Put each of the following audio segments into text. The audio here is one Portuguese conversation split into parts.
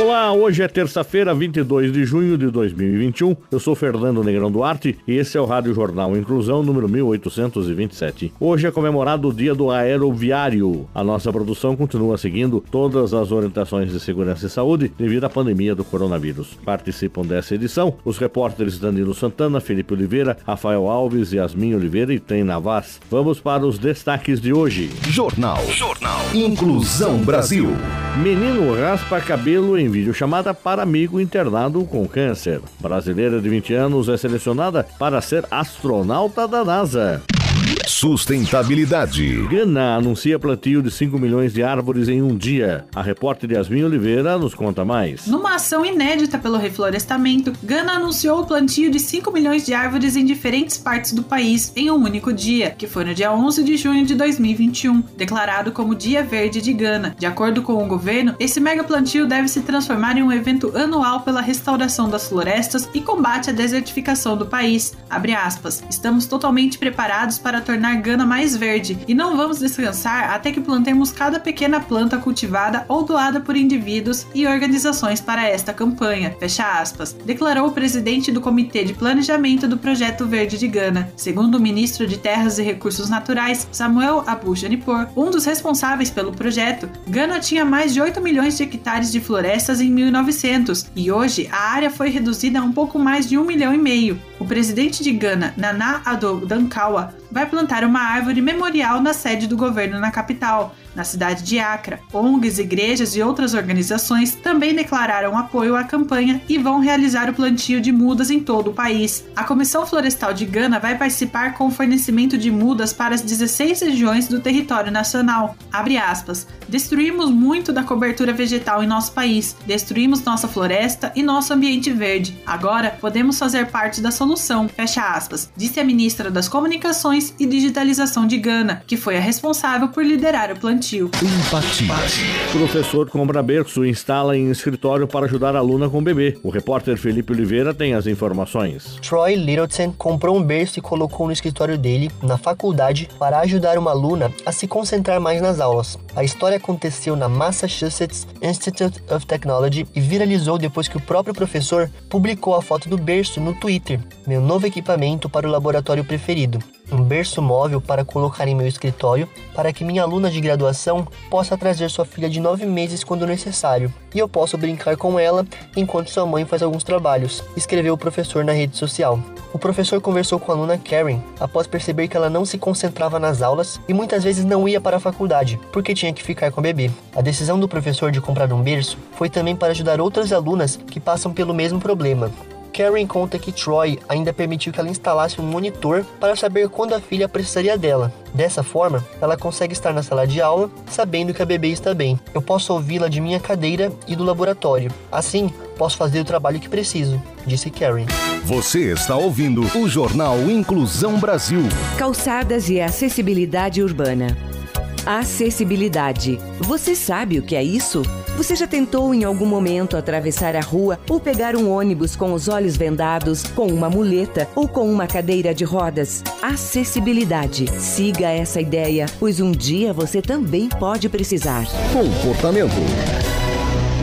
Olá, hoje é terça-feira, 22 de junho de 2021. Eu sou Fernando Negrão Duarte e esse é o Rádio Jornal Inclusão número 1827. Hoje é comemorado o Dia do Aeroviário. A nossa produção continua seguindo todas as orientações de segurança e saúde devido à pandemia do coronavírus. Participam dessa edição os repórteres Danilo Santana, Felipe Oliveira, Rafael Alves, Yasmin Oliveira e Tem Navas. Vamos para os destaques de hoje. Jornal. Jornal. Inclusão Brasil. Menino raspa cabelo em videochamada para amigo internado com câncer. Brasileira de 20 anos é selecionada para ser astronauta da NASA. Sustentabilidade. Gana anuncia plantio de 5 milhões de árvores em um dia. A repórter Yasmin Oliveira nos conta mais. Numa ação inédita pelo reflorestamento, Gana anunciou o plantio de 5 milhões de árvores em diferentes partes do país em um único dia, que foi no dia 11 de junho de 2021, declarado como Dia Verde de Gana. De acordo com o governo, esse mega plantio deve se transformar em um evento anual pela restauração das florestas e combate à desertificação do país. Abre aspas. Estamos totalmente preparados para tornar Gana mais verde e não vamos descansar até que plantemos cada pequena planta cultivada ou doada por indivíduos e organizações para esta campanha. Fecha aspas. Declarou o presidente do Comitê de Planejamento do Projeto Verde de Gana. Segundo o ministro de Terras e Recursos Naturais, Samuel Abu Janipor, um dos responsáveis pelo projeto, Gana tinha mais de 8 milhões de hectares de florestas em 1900 e hoje a área foi reduzida a um pouco mais de um milhão e meio. O presidente de Gana, Nana Addo Dankwa, vai plantar uma árvore memorial na sede do governo na capital, na cidade de Acre. ONGs, igrejas e outras organizações também declararam apoio à campanha e vão realizar o plantio de mudas em todo o país. A Comissão Florestal de Gana vai participar com o fornecimento de mudas para as 16 regiões do território nacional. Abre aspas. Destruímos muito da cobertura vegetal em nosso país, destruímos nossa floresta e nosso ambiente verde. Agora podemos fazer parte da solução. Fecha aspas. Disse a ministra das Comunicações e Digitalização de Gana, que foi a responsável por liderar o plantio. Empatia. Professor compra berço e instala em escritório para ajudar a aluna com bebê. O repórter Felipe Oliveira tem as informações. Troy Littleton comprou um berço e colocou no escritório dele, na faculdade, para ajudar uma aluna a se concentrar mais nas aulas. A história aconteceu na Massachusetts Institute of Technology e viralizou depois que o próprio professor publicou a foto do berço no Twitter. Meu novo equipamento para o laboratório preferido um berço móvel para colocar em meu escritório para que minha aluna de graduação possa trazer sua filha de 9 meses quando necessário e eu posso brincar com ela enquanto sua mãe faz alguns trabalhos, escreveu o professor na rede social. O professor conversou com a aluna Karen após perceber que ela não se concentrava nas aulas e muitas vezes não ia para a faculdade porque tinha que ficar com a bebê. A decisão do professor de comprar um berço foi também para ajudar outras alunas que passam pelo mesmo problema. Karen conta que Troy ainda permitiu que ela instalasse um monitor para saber quando a filha precisaria dela. Dessa forma, ela consegue estar na sala de aula sabendo que a bebê está bem. Eu posso ouvi-la de minha cadeira e do laboratório. Assim, posso fazer o trabalho que preciso, disse Karen. Você está ouvindo o Jornal Inclusão Brasil. Calçadas e acessibilidade urbana. Acessibilidade. Você sabe o que é isso? Você já tentou em algum momento atravessar a rua ou pegar um ônibus com os olhos vendados, com uma muleta ou com uma cadeira de rodas? Acessibilidade. Siga essa ideia, pois um dia você também pode precisar. Comportamento.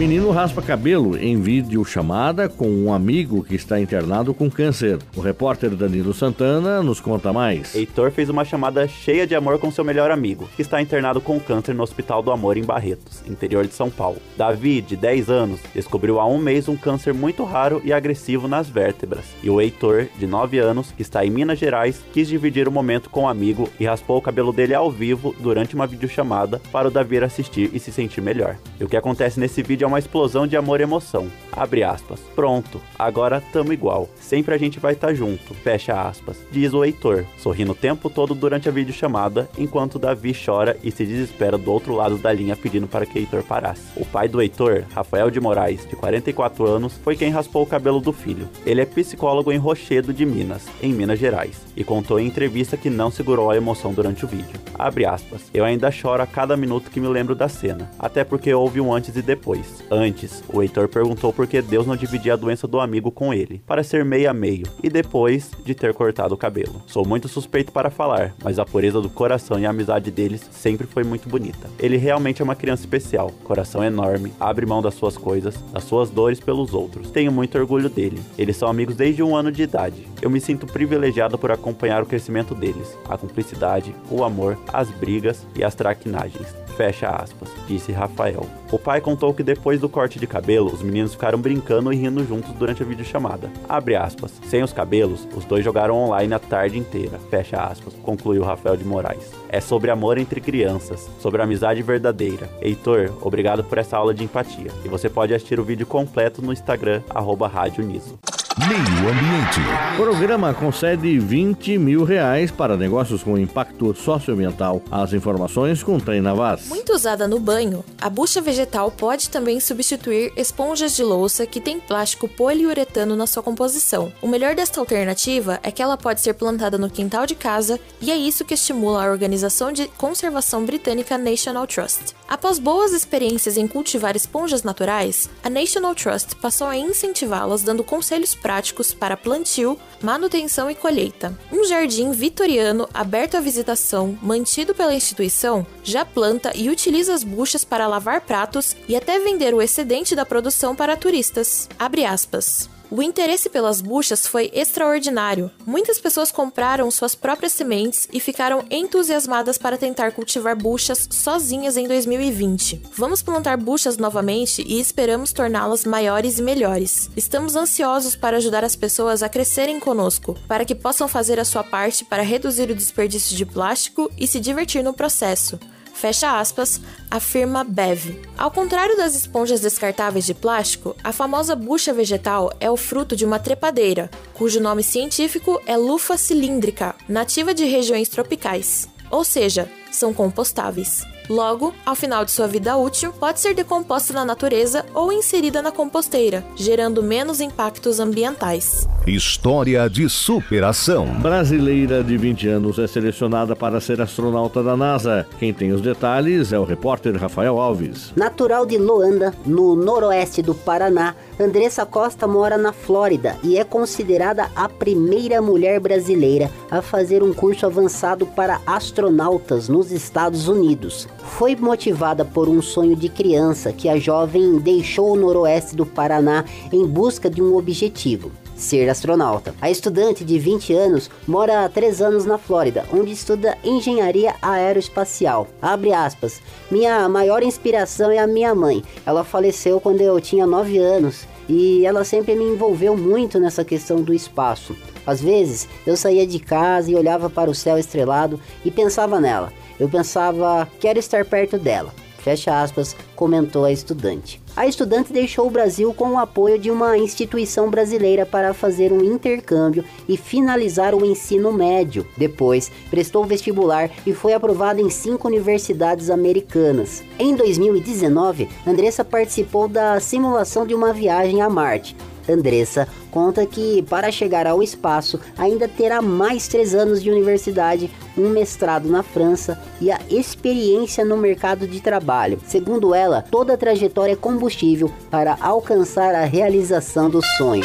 Menino raspa cabelo em vídeo chamada com um amigo que está internado com câncer. O repórter Danilo Santana nos conta mais. Heitor fez uma chamada cheia de amor com seu melhor amigo, que está internado com câncer no Hospital do Amor em Barretos, interior de São Paulo. Davi, de 10 anos, descobriu há um mês um câncer muito raro e agressivo nas vértebras. E o Heitor, de 9 anos, que está em Minas Gerais, quis dividir o momento com o amigo e raspou o cabelo dele ao vivo durante uma videochamada para o Davi assistir e se sentir melhor. E o que acontece nesse vídeo é uma explosão de amor e emoção. Abre aspas. Pronto, agora tamo igual. Sempre a gente vai estar tá junto. Fecha aspas. Diz o Heitor, sorrindo o tempo todo durante a videochamada, enquanto Davi chora e se desespera do outro lado da linha pedindo para que Heitor parasse. O pai do Heitor, Rafael de Moraes, de 44 anos, foi quem raspou o cabelo do filho. Ele é psicólogo em Rochedo de Minas, em Minas Gerais, e contou em entrevista que não segurou a emoção durante o vídeo. Abre aspas. Eu ainda choro a cada minuto que me lembro da cena, até porque houve um antes e depois. Antes, o Heitor perguntou por que Deus não dividia a doença do amigo com ele, para ser meio a meio, e depois de ter cortado o cabelo. Sou muito suspeito para falar, mas a pureza do coração e a amizade deles sempre foi muito bonita. Ele realmente é uma criança especial, coração enorme, abre mão das suas coisas, das suas dores pelos outros. Tenho muito orgulho dele. Eles são amigos desde um ano de idade. Eu me sinto privilegiado por acompanhar o crescimento deles, a cumplicidade, o amor, as brigas e as traquinagens. Fecha aspas, disse Rafael. O pai contou que depois do corte de cabelo, os meninos ficaram brincando e rindo juntos durante a videochamada. Abre aspas. Sem os cabelos, os dois jogaram online a tarde inteira. Fecha aspas, concluiu Rafael de Moraes. É sobre amor entre crianças, sobre amizade verdadeira. Heitor, obrigado por essa aula de empatia. E você pode assistir o vídeo completo no Instagram, arroba Rádio Niso. Meio Ambiente. O programa concede 20 mil reais para negócios com impacto socioambiental. As informações com Taina Vaz. Muito usada no banho, a bucha vegetal pode também substituir esponjas de louça que têm plástico poliuretano na sua composição. O melhor desta alternativa é que ela pode ser plantada no quintal de casa e é isso que estimula a organização de conservação britânica National Trust. Após boas experiências em cultivar esponjas naturais, a National Trust passou a incentivá-las dando conselhos práticos para plantio, manutenção e colheita. Um jardim vitoriano aberto à visitação, mantido pela instituição, já planta e utiliza as buchas para lavar pratos e até vender o excedente da produção para turistas. Abre aspas. O interesse pelas buchas foi extraordinário. Muitas pessoas compraram suas próprias sementes e ficaram entusiasmadas para tentar cultivar buchas sozinhas em 2020. Vamos plantar buchas novamente e esperamos torná-las maiores e melhores. Estamos ansiosos para ajudar as pessoas a crescerem conosco, para que possam fazer a sua parte para reduzir o desperdício de plástico e se divertir no processo fecha aspas, afirma Bev. Ao contrário das esponjas descartáveis de plástico, a famosa bucha vegetal é o fruto de uma trepadeira, cujo nome científico é Lufa cilíndrica, nativa de regiões tropicais. Ou seja, são compostáveis. Logo, ao final de sua vida útil, pode ser decomposta na natureza ou inserida na composteira, gerando menos impactos ambientais. História de superação. Brasileira de 20 anos é selecionada para ser astronauta da NASA. Quem tem os detalhes é o repórter Rafael Alves. Natural de Loanda, no noroeste do Paraná, Andressa Costa mora na Flórida e é considerada a primeira mulher brasileira a fazer um curso avançado para astronautas nos Estados Unidos foi motivada por um sonho de criança que a jovem deixou o noroeste do Paraná em busca de um objetivo. Ser astronauta. A estudante de 20 anos mora há 3 anos na Flórida, onde estuda engenharia aeroespacial. Abre aspas. Minha maior inspiração é a minha mãe. Ela faleceu quando eu tinha 9 anos e ela sempre me envolveu muito nessa questão do espaço. Às vezes eu saía de casa e olhava para o céu estrelado e pensava nela. Eu pensava, quero estar perto dela. Fecha aspas, comentou a estudante. A estudante deixou o Brasil com o apoio de uma instituição brasileira para fazer um intercâmbio e finalizar o ensino médio. Depois, prestou vestibular e foi aprovada em cinco universidades americanas. Em 2019, Andressa participou da simulação de uma viagem a Marte. Andressa conta que para chegar ao espaço ainda terá mais três anos de universidade, um mestrado na França e a experiência no mercado de trabalho. Segundo ela, toda a trajetória é combustível para alcançar a realização do sonho.